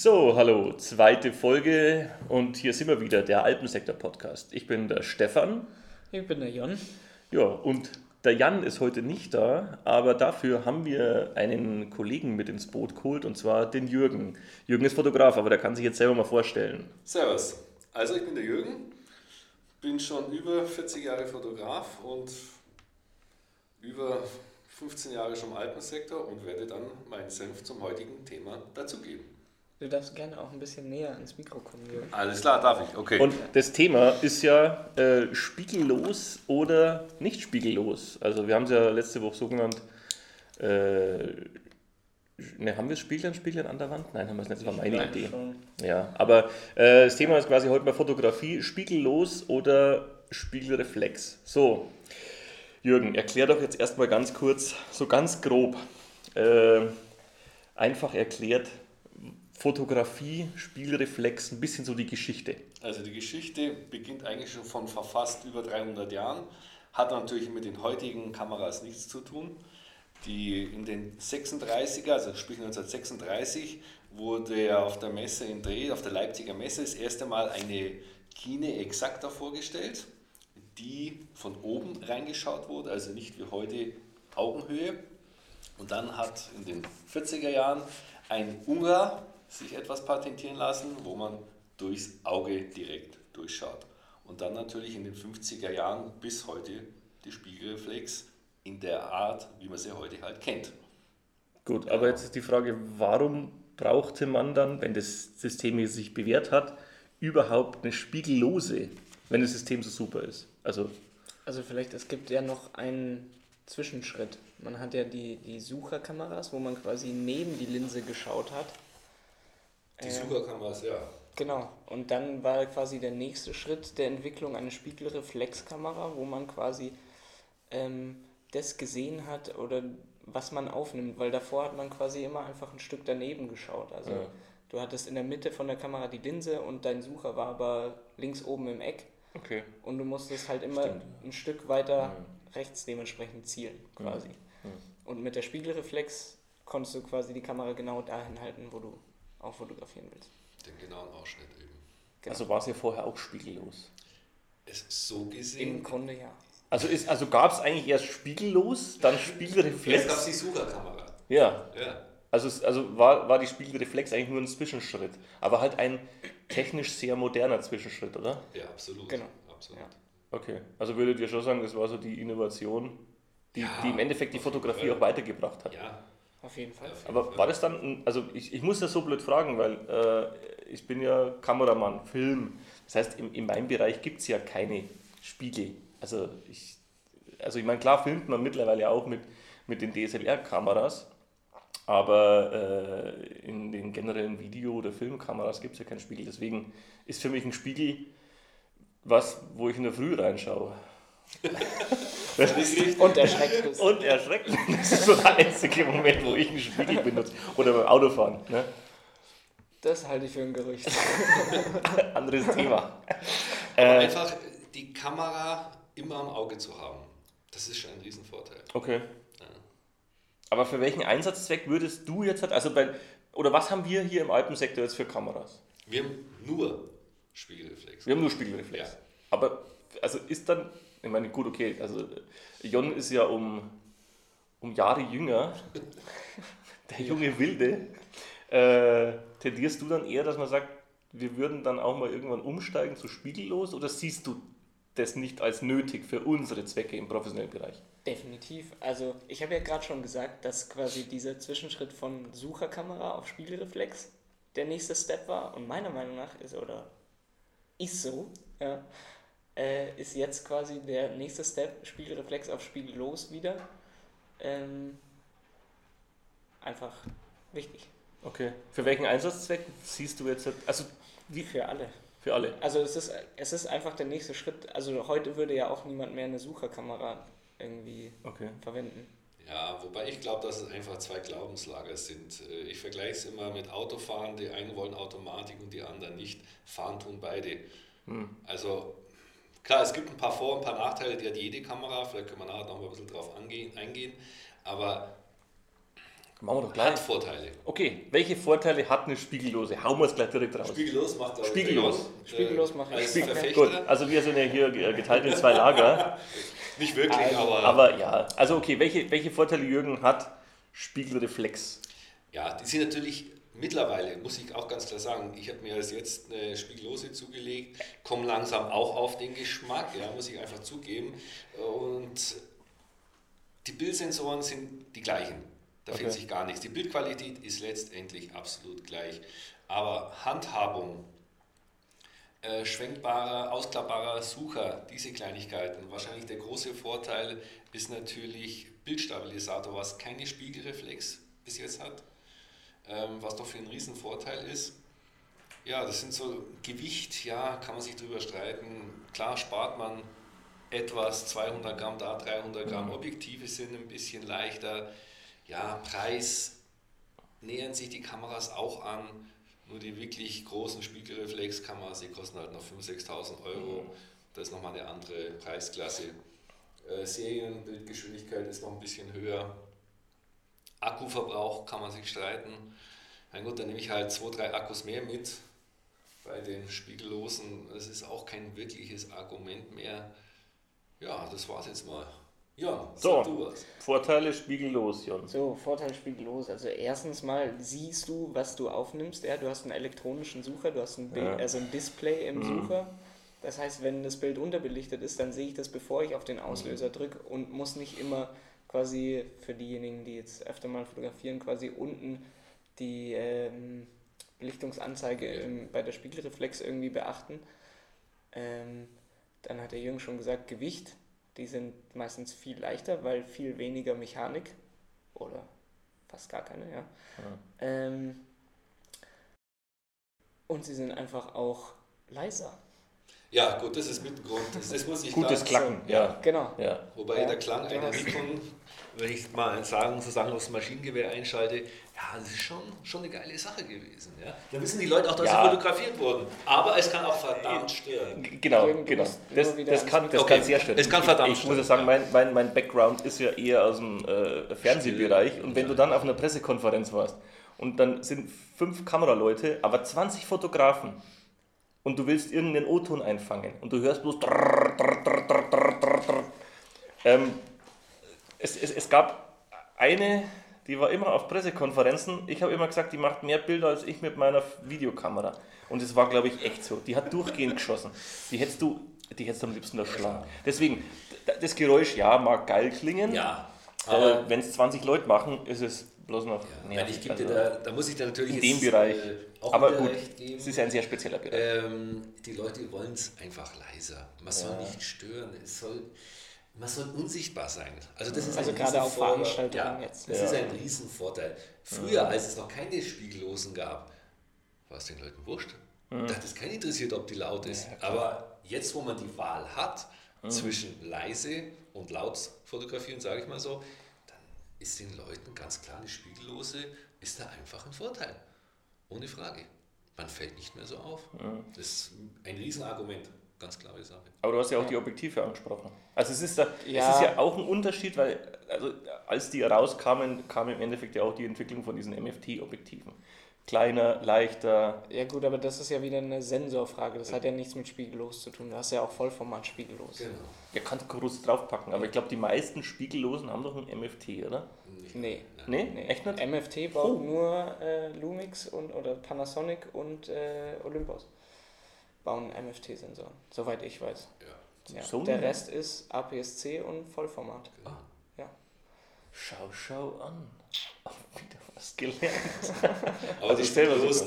So, hallo, zweite Folge und hier sind wir wieder, der Alpensektor-Podcast. Ich bin der Stefan. Ich bin der Jon. Ja, und der Jan ist heute nicht da, aber dafür haben wir einen Kollegen mit ins Boot geholt und zwar den Jürgen. Jürgen ist Fotograf, aber der kann sich jetzt selber mal vorstellen. Servus. Also ich bin der Jürgen, bin schon über 40 Jahre Fotograf und über 15 Jahre schon im Alpensektor und werde dann meinen Senf zum heutigen Thema dazugeben. Du darfst gerne auch ein bisschen näher ans Mikro kommen, Jürgen. Alles klar, darf ich. Okay. Und das Thema ist ja äh, spiegellos oder nicht spiegellos. Also wir haben es ja letzte Woche so genannt, äh, ne, haben wir es Spieglein, Spieglein an der Wand? Nein, haben wir es nicht, das war meine Nein, Idee. schon. Ja, aber äh, das Thema ist quasi heute mal Fotografie, spiegellos oder Spiegelreflex. So, Jürgen, erklär doch jetzt erstmal ganz kurz, so ganz grob, äh, einfach erklärt, Fotografie, Spiegelreflex, ein bisschen so die Geschichte. Also die Geschichte beginnt eigentlich schon von vor fast über 300 Jahren, hat natürlich mit den heutigen Kameras nichts zu tun. Die in den 36er, also sprich 1936, wurde auf der Messe in Dreh, auf der Leipziger Messe, das erste Mal eine Kine Exacta vorgestellt, die von oben reingeschaut wurde, also nicht wie heute Augenhöhe. Und dann hat in den 40er Jahren ein Ungar sich etwas patentieren lassen, wo man durchs Auge direkt durchschaut. Und dann natürlich in den 50er Jahren bis heute die Spiegelreflex in der Art, wie man sie heute halt kennt. Gut, aber jetzt ist die Frage, warum brauchte man dann, wenn das System hier sich bewährt hat, überhaupt eine spiegellose, wenn das System so super ist? Also, Also vielleicht, es gibt ja noch einen Zwischenschritt. Man hat ja die, die Sucherkameras, wo man quasi neben die Linse geschaut hat. Die Ähm, Sucherkameras, ja. Genau. Und dann war quasi der nächste Schritt der Entwicklung eine Spiegelreflexkamera, wo man quasi ähm, das gesehen hat oder was man aufnimmt, weil davor hat man quasi immer einfach ein Stück daneben geschaut. Also Ja. du hattest in der Mitte von der Kamera die Linse und dein Sucher war aber links oben im Eck okay. und du musstest halt immer Stimmt. ein Stück weiter rechts dementsprechend zielen quasi. Ja. Und mit der Spiegelreflex konntest du quasi die Kamera genau dahin halten, wo du auch fotografieren willst. Den genauen Ausschnitt eben. Genau. Also war es ja vorher auch spiegellos. Es ist so Im gesehen. Grunde ja. Also, ist, also gab es eigentlich erst spiegellos, dann Jetzt gab es Spiegelreflex? die Sucherkamera. Ja, Ja. also, also war, war die Spiegelreflex eigentlich nur ein Zwischenschritt, aber halt ein technisch sehr moderner Zwischenschritt, oder? Ja, absolut. Genau. absolut. Ja. Okay, also würdet ihr schon sagen, das war so die Innovation, die, Ja, die im Endeffekt die Fotografie auch weitergebracht hat. Ja, Auf jeden Fall. Ja, auf jeden Aber Fall. war das dann, also ich, ich muss das so blöd fragen, weil äh, ich bin ja Kameramann, Film. Das heißt, in, in meinem Bereich gibt es ja keine Spiegel. Also ich, also ich meine, klar filmt man mittlerweile auch mit, mit den DSLR-Kameras, aber äh, in den generellen Video- oder Filmkameras gibt es ja keinen Spiegel. Deswegen ist für mich ein Spiegel was, wo ich in der Früh reinschaue. Und erschreckt bist. Und erschreckt. Das ist so der einzige Moment, wo ich einen Spiegel benutze. Oder beim Autofahren. Ne? Das halte ich für ein Gerücht. Anderes Thema. Aber Äh, einfach die Kamera immer am Auge zu haben, das ist schon ein Riesenvorteil. okay. Aber für welchen Einsatzzweck würdest du jetzt halt, also bei, oder was haben wir hier im Alpensektor jetzt für Kameras? Wir haben nur Spiegelreflex. Wir haben nur Spiegelreflex. Ja. Aber, also ist dann, ich meine, gut, okay, also Jon ist ja um, um Jahre jünger, der junge Wilde. Äh, tendierst du dann eher, dass man sagt, wir würden dann auch mal irgendwann umsteigen zu spiegellos oder siehst du das nicht als nötig für unsere Zwecke im professionellen Bereich? Definitiv. Also ich habe ja gerade schon gesagt, dass quasi dieser Zwischenschritt von Sucherkamera auf Spiegelreflex der nächste Step war. Und meiner Meinung nach ist, oder ist so, ja, äh, ist jetzt quasi der nächste Step Spiegelreflex auf Spiegellos wieder. Ähm, einfach wichtig. Okay. Für welchen Einsatzzweck siehst du jetzt, also Wie für alle. für alle? Also es ist, es ist einfach der nächste Schritt. Also heute würde ja auch niemand mehr eine Sucherkamera irgendwie Okay. verwenden. Ja, wobei ich glaube, dass es einfach zwei Glaubenslager sind. Äh, Ich vergleiche es immer mit Autofahren. Die einen wollen Automatik und die anderen nicht. Fahren tun beide. Also klar, es gibt ein paar Vor- und ein paar Nachteile, die hat jede Kamera. Vielleicht können wir nachher noch mal ein bisschen drauf angehen, eingehen. Aber Machen wir doch hat gleich. Vorteile. Okay, welche Vorteile hat eine Spiegellose? Hauen wir es gleich direkt raus. Spiegellos macht ich, Spiegellos. Spiegellos äh, mache ich. als Spiegel-. Gut, also wir sind ja hier äh, geteilt in zwei Lager. Nicht wirklich, Also, aber, Aber ja, also okay, welche, welche Vorteile Jürgen hat Spiegelreflex? Ja, die sind natürlich mittlerweile, muss ich auch ganz klar sagen, ich habe mir als jetzt eine Spiegellose zugelegt, komme langsam auch auf den Geschmack, ja, muss ich einfach zugeben. Und die Bildsensoren sind die gleichen. Da Okay. fehlt sich gar nichts. Die Bildqualität ist letztendlich absolut gleich. Aber Handhabung, äh, schwenkbarer, ausklappbarer Sucher, diese Kleinigkeiten. Wahrscheinlich der große Vorteil ist natürlich Bildstabilisator, was keine Spiegelreflex bis jetzt hat, ähm, was doch für einen riesen Vorteil ist. Ja, das sind so Gewicht, ja, kann man sich drüber streiten. Klar spart man etwas, 200 Gramm da, 300 Gramm. Objektive sind ein bisschen leichter. Ja, Preis nähern sich die Kameras auch an. Nur die wirklich großen Spiegelreflexkameras, die kosten halt noch 5.000, 6.000 Euro. Das ist nochmal eine andere Preisklasse. Äh, Serienbildgeschwindigkeit ist noch ein bisschen höher. Akkuverbrauch kann man sich streiten. Mein Gott, dann nehme ich halt zwei, drei Akkus mehr mit. Bei den Spiegellosen, das ist auch kein wirkliches Argument mehr. Ja, das war's jetzt mal. Ja, So. sag du was. Vorteile spiegellos, Jon. So, Vorteil spiegellos. Also erstens mal siehst du, was du aufnimmst. Ja, du hast einen elektronischen Sucher, du hast ein, Bild, Ja. also ein Display im Sucher. Das heißt, wenn das Bild unterbelichtet ist, dann sehe ich das, bevor ich auf den Auslöser drücke und muss nicht immer quasi für diejenigen, die jetzt öfter mal fotografieren, quasi unten die ähm, Belichtungsanzeige im, bei der Spiegelreflex irgendwie beachten. Ähm, dann hat der Jürgen schon gesagt, Gewicht. Die sind meistens viel leichter, weil viel weniger Mechanik oder fast gar keine, ja. Ähm, und sie sind einfach auch leiser. Ja, gut, das ist mit dem Grund. Das, das muss ich Gutes Klacken, ja. Genau. ja. Wobei Ja, der Klang du einer Nikon, wenn ich mal sagen, sozusagen aufs Maschinengewehr einschalte, ja, das ist schon, schon eine geile Sache gewesen. Ja? Da wissen die Leute auch, dass Ja. sie fotografiert wurden. Aber es kann auch verdammt stören. G- Genau, genau. Das, das, kann, das Okay, kann sehr stören. es kann verdammt Ich, ich muss ja stören, sagen, mein, mein, mein Background ist ja eher aus dem äh, Fernsehbereich. Und wenn du dann auf einer Pressekonferenz warst und dann sind fünf Kameraleute, aber 20 Fotografen und du willst irgendeinen O-Ton einfangen und du hörst bloß ähm, es, es, es gab eine, die war immer auf Pressekonferenzen. Ich habe immer gesagt, die macht mehr Bilder als ich mit meiner Videokamera. Und es war, glaube ich, echt so. Die hat durchgehend geschossen. Die hättest du, die hättest du am liebsten erschlagen. Deswegen, das Geräusch, ja, mag geil klingen. Ja, aber aber wenn es 20 Leute machen, ist es bloß noch ja, ich gebe dir Also, da, da muss ich dir natürlich in jetzt, dem Bereich. äh, auch aber gut, recht geben. es ist ja ein sehr spezieller Bereich. Ähm, die Leute wollen es einfach leiser. Man soll nicht stören. Es soll, man soll unsichtbar sein. Also das ist Also ein gerade auf Riesenvorteil. Veranstaltungen ja, jetzt. Das Ja. ist ein Riesenvorteil. Früher, als es noch keine Spiegellosen gab, war es den Leuten wurscht. Da hat es keinen interessiert, ob die laut ist. Aber jetzt, wo man die Wahl hat zwischen leise und laut fotografieren, sage ich mal so, ist den Leuten ganz klar eine Spiegellose, ist da einfach ein Vorteil. Ohne Frage. Man fällt nicht mehr so auf. Das ist ein Riesenargument. Ganz klare Sache. Aber du hast ja auch die Objektive angesprochen. Also es ist, da, Ja. es ist ja auch ein Unterschied, weil also als die rauskamen, kam im Endeffekt ja auch die Entwicklung von diesen MFT-Objektiven. Kleiner, leichter. Ja gut, aber das ist ja wieder eine Sensorfrage. Das hat ja nichts mit spiegellos zu tun. Du hast ja auch Vollformat spiegellos. Genau. Ja, kannst du groß draufpacken, aber ich glaube, die meisten Spiegellosen haben doch ein MFT, oder? Nee. Nee, nee. echt nicht? MFT baut nur äh, Lumix und, oder Panasonic und äh, Olympus bauen MFT-Sensoren, soweit ich weiß. Ja. Ja. Sony? Der Rest ist APS-C und Vollformat. Ah. Ja. Schau, schau an. Auch wieder was gelernt. Aber Also die soll's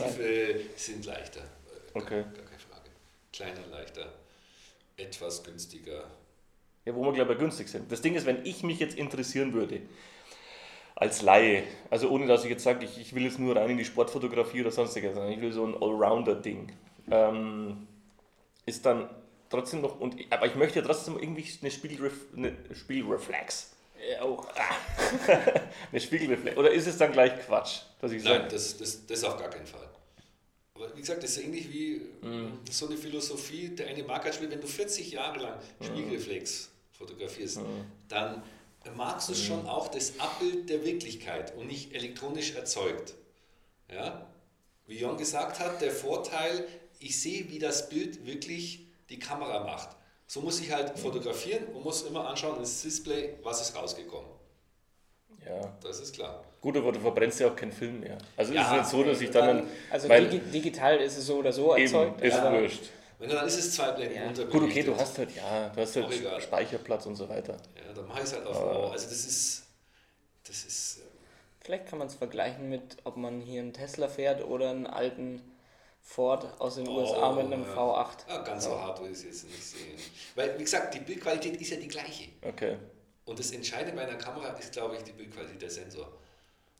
Objektive sind leichter. Gar- Okay. Gar keine Frage. Kleiner, leichter, etwas günstiger. Ja, wo wir gleich bei günstig sind. Das Ding ist, wenn ich mich jetzt interessieren würde, als Laie, also ohne dass ich jetzt sage, ich, ich will jetzt nur rein in die Sportfotografie oder sonstiges, sondern ich will so ein Allrounder-Ding, ähm, ist dann trotzdem noch, und, aber ich möchte ja trotzdem irgendwie eine, Spiegelref, eine Spiegelreflex. Ja, auch. eine Spiegelreflex. Oder ist es dann gleich Quatsch, dass ich Nein, sage, das, das, das auf gar keinen Fall. Aber wie gesagt, das ist ähnlich wie Mhm. so eine Philosophie, der eine mag halt wenn du 40 Jahre lang Mhm. Spiegelreflex fotografierst, dann magst du schon auch das Abbild der Wirklichkeit und nicht elektronisch erzeugt. Ja? Wie Jon gesagt hat, der Vorteil, ich sehe, wie das Bild wirklich die Kamera macht. So muss ich halt fotografieren und muss immer anschauen ins Display, was ist rausgekommen. ja, Das ist klar. gut, aber du verbrennst ja auch keinen Film mehr. Also Ja, ist es nicht so, dass ich dann, dann Also weil digi digital ist es so oder so erzeugt. eben, ist aber wurscht. Wenn dann ist es zwei Blenden Ja. unterbelichtet. Gut, okay, du hast halt, ja, du hast halt Speicherplatz und so weiter. Ja, dann mache ich es halt auf. Also das ist, das ist, äh, Vielleicht kann man es vergleichen mit, ob man hier einen Tesla fährt oder einen alten Ford aus den Oh, USA mit einem ja. V8. ah, ganz so hart ich es jetzt nicht sehen. Weil, wie gesagt, die Bildqualität ist ja die gleiche. Okay. Und das Entscheidende bei einer Kamera ist, glaube ich, die Bildqualität der Sensor.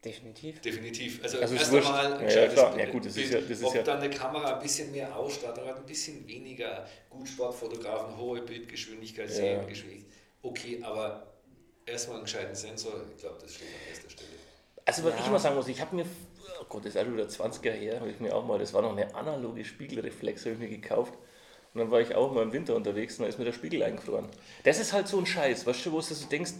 Definitiv. Definitiv. Also, Also ist erst einmal Ja, ja, das Ja, gut, das ist ja- das ist ob ja- dann eine Kamera ein bisschen mehr Ausstattung hat, ein bisschen weniger gut Sportfotografen, hohe Bildgeschwindigkeit, Ja. Seriengeschwindigkeit. Okay, aber erstmal einen gescheiten Sensor, ich glaube, das steht an erster Stelle. Also was Ja. ich mal sagen muss, ich habe mir, oh Gott, das ist auch wieder 20 Jahre her, habe ich mir auch mal, das war noch eine analoge Spiegelreflex, habe ich mir gekauft. Und dann war ich auch mal im Winter unterwegs und da ist mir der Spiegel eingefroren. Das ist halt so ein Scheiß, weißt du, wo du so denkst,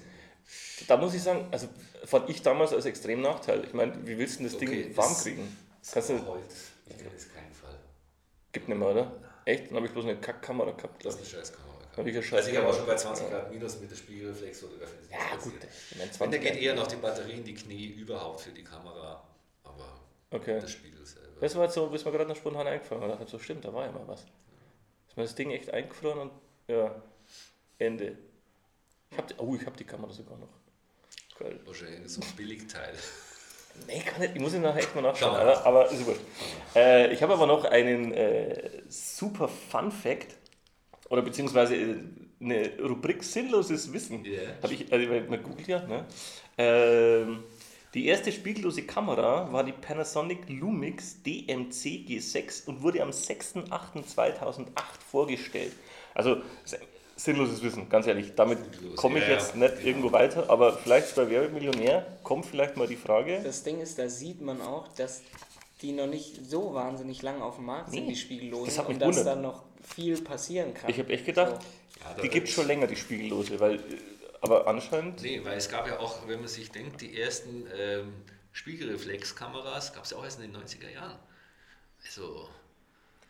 da muss ich sagen, also fand ich damals als extrem Nachteil. Ich meine, wie willst du denn das Okay, Ding warm das- kriegen? Kannst du, Heute, ich kenne jetzt keinen Fall. gibt nicht mehr, oder? Echt? Dann habe ich bloß eine Kackkamera gehabt, Das glaube ist ich. eine Scheißkamera. Habe ich ja Also ich habe auch schon bei Scheißkamera. 20 Grad minus mit der Spiegelreflex fotografiert. Das Ja, gut. Ich da 20 geht eher noch die Batterie in die Knie überhaupt für die Kamera, aber Okay. der Spiegel selber. Das war jetzt so, ist mir gerade noch spontan eingefallen. Und ich dachte, so stimmt, da war ja mal was. Ist mir das Ding echt eingefroren und ja, Ende. Ich hab die, oh, ich habe die Kamera sogar noch. Geil. Wahrscheinlich so ein Billigteil. Nee, kann nicht. Ich muss ihn nachher echt mal nachschauen, aber, aber ist wurscht. Äh, ich habe aber noch einen äh, super Fun Fact oder beziehungsweise äh, eine Rubrik Sinnloses Wissen. Ja. Habe ich, also man googelt ja, ne? Ähm, die erste spiegellose Kamera war die Panasonic Lumix DMC G6 und wurde am 6.8.2008 vorgestellt. Also sinnloses Wissen, ganz ehrlich. Damit komme ich ja, jetzt ja, nicht genau. irgendwo weiter, aber vielleicht bei Werbemillionär kommt vielleicht mal die Frage. Das Ding ist, da sieht man auch, dass die noch nicht so wahnsinnig lang auf dem Markt sind, Nee, die Spiegellosen, das hat mich und dass da noch viel passieren kann. Ich habe echt gedacht, Ja, da die gibt es schon länger, die Spiegellose, weil, äh, aber anscheinend, Nee, weil es gab ja auch, wenn man sich denkt, die ersten ähm, Spiegelreflexkameras gab es ja auch erst in den 90er Jahren. Also,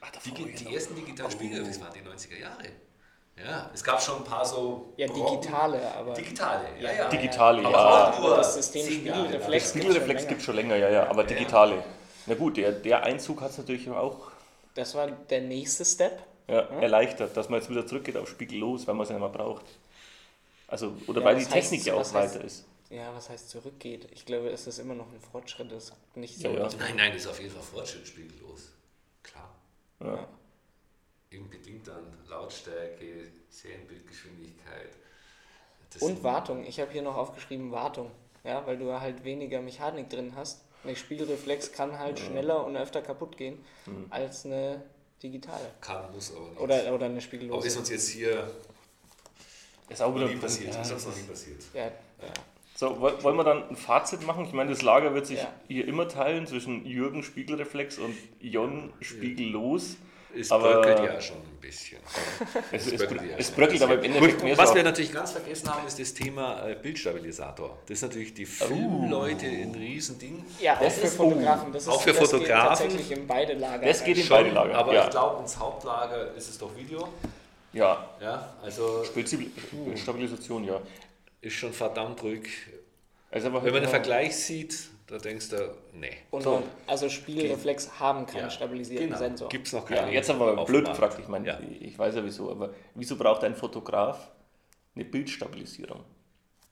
ach, die, die ersten digitalen Spiegelreflex waren die 90er Jahre. Ja, es gab schon ein paar so. Ja, Brocken- digitale, aber Digitale, ja, ja. digitale, Aber ja. auch nur das System Jahre lang. Spiegelreflex Spiegelreflex gibt es schon länger, ja, ja, aber digitale. Na gut, der, der Einzug hat es natürlich auch Das war der nächste Step. Ja, erleichtert, dass man jetzt wieder zurückgeht auf spiegellos, weil man es ja nicht mehr braucht. Also, oder Ja, weil die heißt- Technik ja auch was heißt- weiter ist. Ja, was heißt zurückgeht? Ich glaube, es ist immer noch ein Fortschritt. Es ist nicht so. Ja, Nein, nein, das ist auf jeden Fall Fortschritt spiegellos. Klar. Ja. Eben bedingt dann Lautstärke, Serienbildgeschwindigkeit. Das Und sind- Wartung. Ich habe hier noch aufgeschrieben Wartung. Ja, weil du halt weniger Mechanik drin hast. Eine Spiegelreflex kann halt schneller und öfter kaputt gehen Mhm. als eine digitale. Kann, muss aber nicht. Oder, oder eine aber ist spiegellose. uns jetzt hier Ist auch noch wieder nie passiert. Ja, ist das uns noch nie passiert. Ja, ja. So, woll- wollen wir dann ein Fazit machen? Ich meine, das Lager wird sich Ja. hier immer teilen zwischen Jürgen Spiegelreflex und Jon Spiegellos. Es Aber- bröckelt ja schon ein bisschen. Es, es, bröckelt ja es schon. bröckelt aber im Endeffekt Gut, mehr was so. wir natürlich ganz vergessen haben, ist das Thema äh, Bildstabilisator. Das ist natürlich die Filmleute ein Riesending. ja auch Das für ist- Fotografen. Das ist, auch für das Fotografen. Geht tatsächlich in beide Lager. Das geht in Schon, beide Lager. aber ja. ich glaube, ins Hauptlager ist es doch Video. ja, Ja, also Spezi- Stabilisation, ja. ist schon verdammt ruhig. Also Wenn man den ja. Vergleich sieht, da denkst du, nee. Und So. also Spiegelreflex haben keinen Ja, stabilisierten genau. Sensor. Gibt es noch Ja, keine. jetzt haben wir blöd gefragt. Ich meine, Ja. ich weiß ja wieso, aber wieso braucht ein Fotograf eine Bildstabilisierung?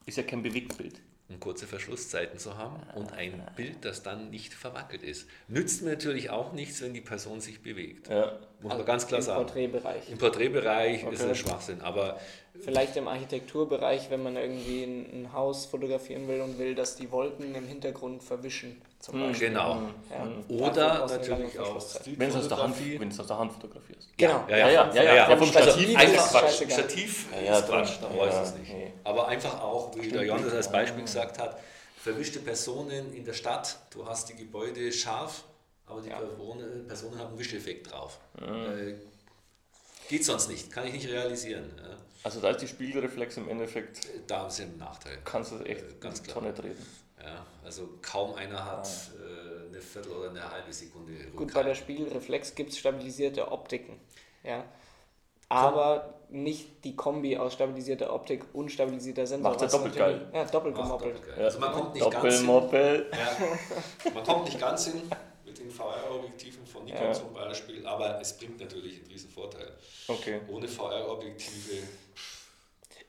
Ist ja kein Bewegtbild. um kurze Verschlusszeiten zu haben und ein Bild, das dann nicht verwackelt ist. Nützt mir natürlich auch nichts, wenn die Person sich bewegt. Ja. Muss man ganz klar Im sagen. Porträtbereich. Im Porträtbereich ist Okay. es Schwachsinn, aber Vielleicht im Architekturbereich, wenn man irgendwie ein, ein Haus fotografieren will und will, dass die Wolken im Hintergrund verwischen. Zum Beispiel. Genau. Ja, Oder du eine natürlich auch. Wenn es aus, der Hand- wenn es aus der Hand fotografierst. Genau. Ja, ja, Ja, ja, vom- ja, ja, vom vom Stativ Stativ einfach ist Quatsch. Stativ ist Quatsch, dran. da weiß Ja, es nicht. nee. Aber einfach auch, wie der Jan das als Beispiel gesagt hat, verwischte Personen in der Stadt, du hast die Gebäude scharf, aber die Personen, Personen haben einen Wischeffekt drauf. Äh, geht sonst nicht, kann ich nicht realisieren. Also da ist die Spiegelreflex im Endeffekt, Da haben sie einen Nachteil. kannst du es echt Äh, ganz in die klar. Tonne treten. Ja, also kaum einer hat äh, eine Viertel oder eine halbe Sekunde Gut, Rückhalt. bei der Spiegelreflex gibt es stabilisierte Optiken. Ja. Aber nicht die Kombi aus stabilisierter Optik und stabilisierter Sensor. Macht's ja doppelt geil. Ja, doppelt gemoppelt. Also man kommt nicht ganz hin. Ja, man kommt nicht ganz hin mit den VR-Objektiven von Nikon Ja. zum Beispiel, aber es bringt natürlich einen riesen Vorteil. Okay. Ohne VR-Objektive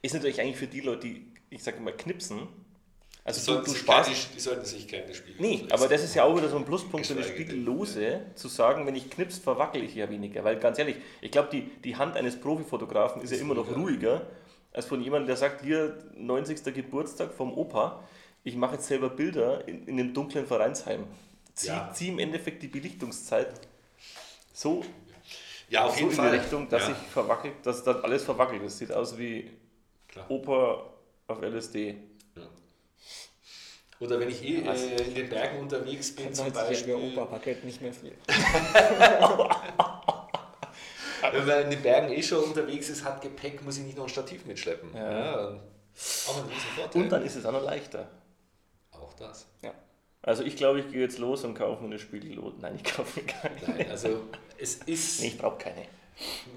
Ist natürlich eigentlich für die Leute, die, ich sage immer, knipsen. die Also du, sollten, du sparst. keine, die sollten sich keine Spiegel Nee, aber das ist ja auch wieder so ein Pluspunkt für eine Spiegellose, zu sagen, wenn ich knips, verwackel ich ja weniger. Weil ganz ehrlich, ich glaube, die, die Hand eines Profifotografen ist ja immer noch ruhiger, als von jemandem, der sagt, hier 90. Geburtstag vom Opa, ich mache jetzt selber Bilder in, in dem dunklen Vereinsheim. Zieh, Ja. zieh im Endeffekt die Belichtungszeit so, Ja, auf so jeden in Fall. die Richtung, dass ja, ich verwackelt, dass dann alles verwackelt ist. Sieht aus wie klar. Opa auf LSD. Ja. Oder wenn ich eh äh, in den Bergen unterwegs bin, zum 90-jähriger Beispiel, Opa wackelt nicht mehr viel. wenn man in den Bergen eh schon unterwegs ist, hat Gepäck, muss ich nicht noch ein Stativ mitschleppen. Ja. Vorteil. Und dann ist es auch noch leichter. auch das. Ja. Also ich glaube, ich gehe jetzt los und kaufe mir eine Spiegellose. Nein, ich kaufe mir keine. Nein, also es ist Nee, ich brauche keine.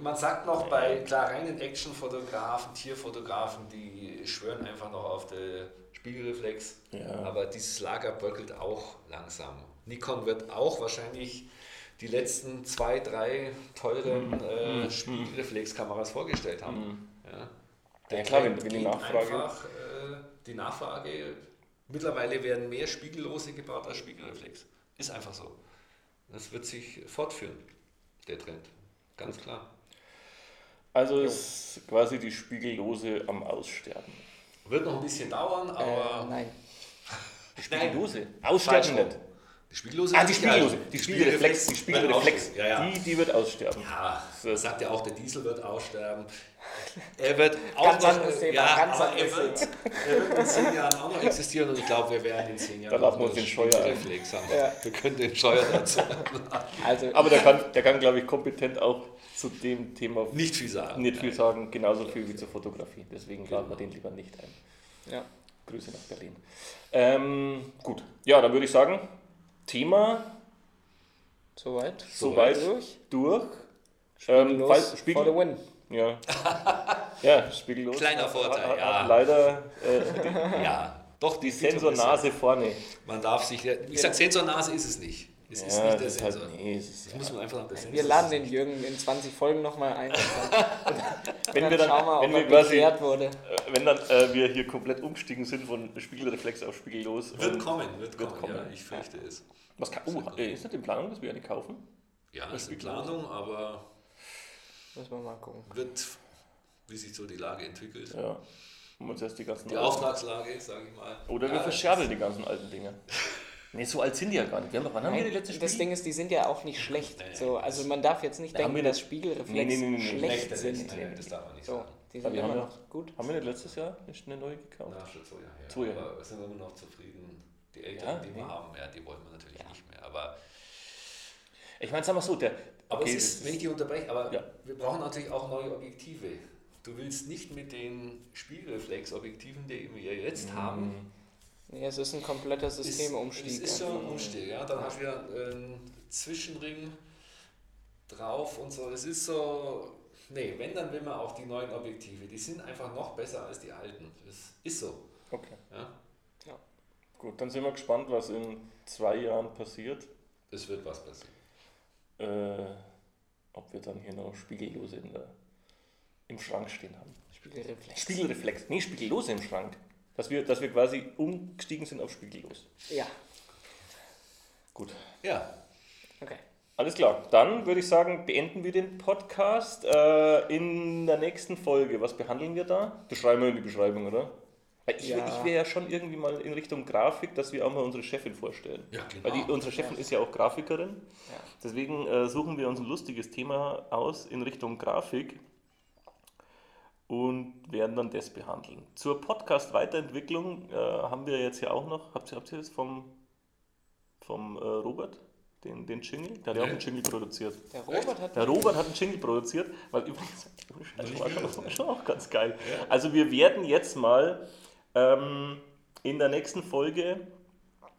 Man sagt noch bei klar reinen Actionfotografen, Tierfotografen, die schwören einfach noch auf den Spiegelreflex. Ja. Aber dieses Lager bröckelt auch langsam. Nikon wird auch wahrscheinlich die letzten zwei, drei teuren Mhm. äh, Spiegelreflexkameras vorgestellt haben. Ja. Der Ja, klar, wenn- wenn die Nachfrage- Einfach, äh, die Nachfrage, mittlerweile werden mehr Spiegellose gebaut als Spiegelreflex. Ist einfach so. Das wird sich fortführen, der Trend. Ganz klar. Also ist quasi die Spiegellose am Aussterben. Wird noch ein bisschen dauern, Äh, aber. nein. Die Spiegellose? Aussterben nicht. Die Spiegellose Ah, die Spiegellose. alt. Die Spiegelreflex. Die wird Spiegelreflex. aussterben. Ja, ja. Die, die wird aussterben. ja, man sagt ja auch, der Diesel wird aussterben. Er wird auch Ganz noch, ja, ganz aber er wird, er wird in zehn Jahren auch noch existieren und ich glaube, wir werden in zehn Jahren Da lassen auch wir uns noch den Scheuer ein. Spiegelreflex haben. Ja. Wir können den Scheuer dazu Also, Aber der kann, der kann glaube ich, kompetent auch zu dem Thema nicht viel sagen. nicht viel sagen. Genauso viel wie zur Fotografie. Deswegen laden wir den lieber nicht ein. ja. Grüße nach Berlin. Ähm, gut. Ja, dann würde ich sagen, Thema Soweit. soweit Durch. durch. Ähm, Los, falls- Spiegel, for the win. Ja. ja, spiegellos. Kleiner Vorteil, Hat- hat ja. Leider äh, Ja, doch, die Sensornase vorne. Man darf sich, wie gesagt, Sensornase ist es nicht. Es ist Ja, nicht der das ist halt, Sensor. nee, es ist, Das muss man einfach nach der Sensor Wir laden den Jürgen in 20 Folgen nochmal ein. Und dann, wenn wir dann, schauen wir, wenn ob wir er quasi, wurde. äh, wenn dann äh, wir hier komplett umgestiegen sind von Spiegelreflex auf Spiegellos. Wird kommen, wird kommen, kommen. ja, ich fürchte es. Was kann, oh, äh, ist nicht in Planung, dass wir eine kaufen? Ja, das ist eine Planung, aber Müssen wir mal gucken. wird, wie sich so die Lage entwickelt. Ja. Und uns erst die ganzen Die Auftragslage, sage ich mal. Oder wir ja, verscherbeln die ganzen alten Dinge. Nee, so alt sind die ja gar nicht. Wir haben, wann haben wir die letzte das Spiegel? Ding ist, die sind ja auch nicht schlecht. Nee, So, also man darf jetzt nicht denken, wir dass das- Spiegelreflex Nee, nee, nee, nee, nee. schlecht Schlechter sind. das darf man nicht So, sagen. die sind wir immer ja- noch gut. Haben wir nicht letztes Jahr eine neue gekauft? Na, schon zwei Jahre her. Zwei Jahre. Aber sind wir immer noch zufrieden. Die Ja, Eltern, die wir nee. haben, ja, die wollen wir natürlich nicht mehr. Aber, Ich meine, sagen wir so, der. Aber okay, es ist, wenn ich die unterbreche, aber Ja. wir brauchen natürlich auch neue Objektive. Du willst nicht mit den Spiegelreflexobjektiven, die wir jetzt Mhm. haben, Nee, es ist ein kompletter Systemumstieg. Es ist schon ein. Umstieg, ja. Dann hast du wieder einen Zwischenring drauf und so. Es ist so. Nee, wenn, dann will man auch die neuen Objektive. Die sind einfach noch besser als die alten. Das ist so. Okay. Ja. Gut, dann sind wir gespannt, was in zwei Jahren passiert. Es wird was passieren. Äh, ob wir dann hier noch Spiegellose in der, im Schrank stehen haben. Spiegelreflex. Spiegelreflex. Nee, Spiegellose im Schrank. Dass wir, dass wir quasi umgestiegen sind auf Spiegellos. Ja, Gut. Ja, okay. Alles klar, dann würde ich sagen, beenden wir den Podcast. Äh, in der nächsten Folge, was behandeln wir da? Das schreiben wir in die Beschreibung, oder? Weil Ich, Ja. ich wäre ja schon irgendwie mal in Richtung Grafik, dass wir auch mal unsere Chefin vorstellen. Ja, genau. Weil die, unsere Chefin ist ja auch Grafikerin. Ja. Deswegen äh, suchen wir uns ein lustiges Thema aus in Richtung Grafik und werden dann das behandeln. Zur Podcast-Weiterentwicklung äh, haben wir jetzt ja auch noch, habt ihr, habt ihr das vom, vom äh, Robert, den, den Jingle? Der hat ja auch einen Jingle produziert. Der Robert hat. Der Robert hat einen Jingle produziert, weil übrigens, das war schon, schon auch ganz geil. Also wir werden jetzt mal ähm, in der nächsten Folge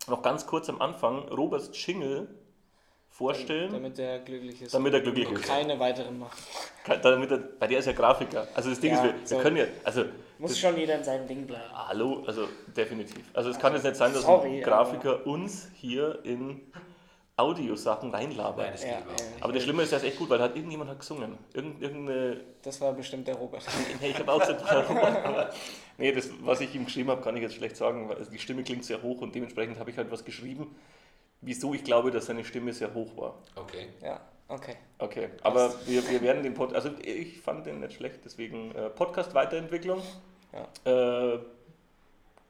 noch ganz kurz am Anfang Roberts Jingle vorstellen, Damit er glücklich ist. damit er glücklich und ist. keine weiteren macht. Damit er, weil der ist ja Grafiker. Also das Ding Ja, ist, wir, wir so. können ja, also Muss schon jeder in seinem Ding bleiben. hallo, also definitiv. Also es kann jetzt nicht sein, dass Sorry, ein Grafiker uns hier in Audiosachen reinlabert. Nein, das Ja, geht überhaupt ja. nicht. Aber das Schlimme ist, das ist echt gut, weil da hat irgendjemand hat gesungen. Irgend, irgendeine Das war bestimmt der Robert. Nee, ich habe auch gesagt, aber nee, das, was ich ihm geschrieben habe, kann ich jetzt schlecht sagen, weil die Stimme klingt sehr hoch und dementsprechend habe ich halt was geschrieben, wieso ich glaube, dass seine Stimme sehr hoch war. Okay. Ja, okay. Okay, aber wir, wir werden den Podcast, also ich fand den nicht schlecht, deswegen äh, Podcast-Weiterentwicklung äh,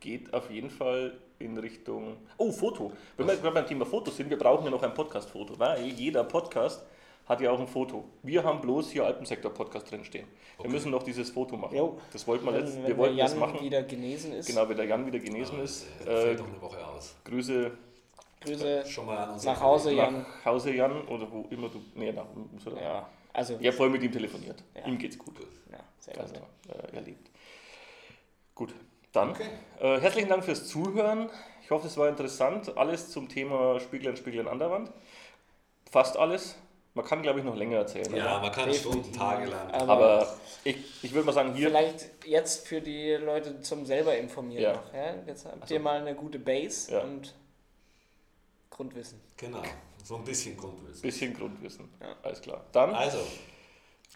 geht auf jeden Fall in Richtung, oh, Foto. Wenn wir gerade beim Thema Fotos sind, wir brauchen ja noch ein Podcast-Foto, weil jeder Podcast hat ja auch ein Foto. Wir haben bloß hier Alpensektor-Podcast drinstehen. Wir Okay. müssen noch dieses Foto machen. Jo. Das wollten wir Wenn, letzt, wenn wir der wollten das Jan machen. wieder genesen ist, Genau, wenn der Jan wieder genesen ist. Das Äh, fällt noch eine Woche aus. Grüße Grüße Schon mal an nach Hause, Kollegen. Jan. nach Hause, Jan, oder wo immer du. Nee, nach. Ja. Ja, also. Ich habe vorhin mit ihm telefoniert. Ja. Ihm geht's gut. Ja, sehr Ganz gut. klar. Äh, er lebt. Gut, dann Okay. äh, herzlichen Dank fürs Zuhören. Ich hoffe, es war interessant. Alles zum Thema Spieglein, Spieglein an der Wand. Fast alles. Man kann, glaube ich, noch länger erzählen. Ja, oder? man kann. Stunden, Tage lang. Aber, Aber ich, ich würde mal sagen, hier. vielleicht jetzt für die Leute zum selber informieren Ja. noch. Ja? Jetzt habt ihr mal eine gute Base Ja. und Grundwissen. Genau. So ein bisschen Grundwissen. bisschen Grundwissen. Ja. Alles klar. Dann Also, äh,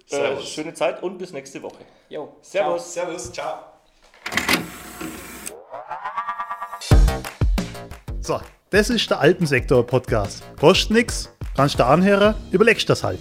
Servus. schöne Zeit und bis nächste Woche. Jo, Servus. Servus, ciao. So, das ist der Alpensektor-Podcast. Kostet nix, kannst du anhören, überlegst das halt.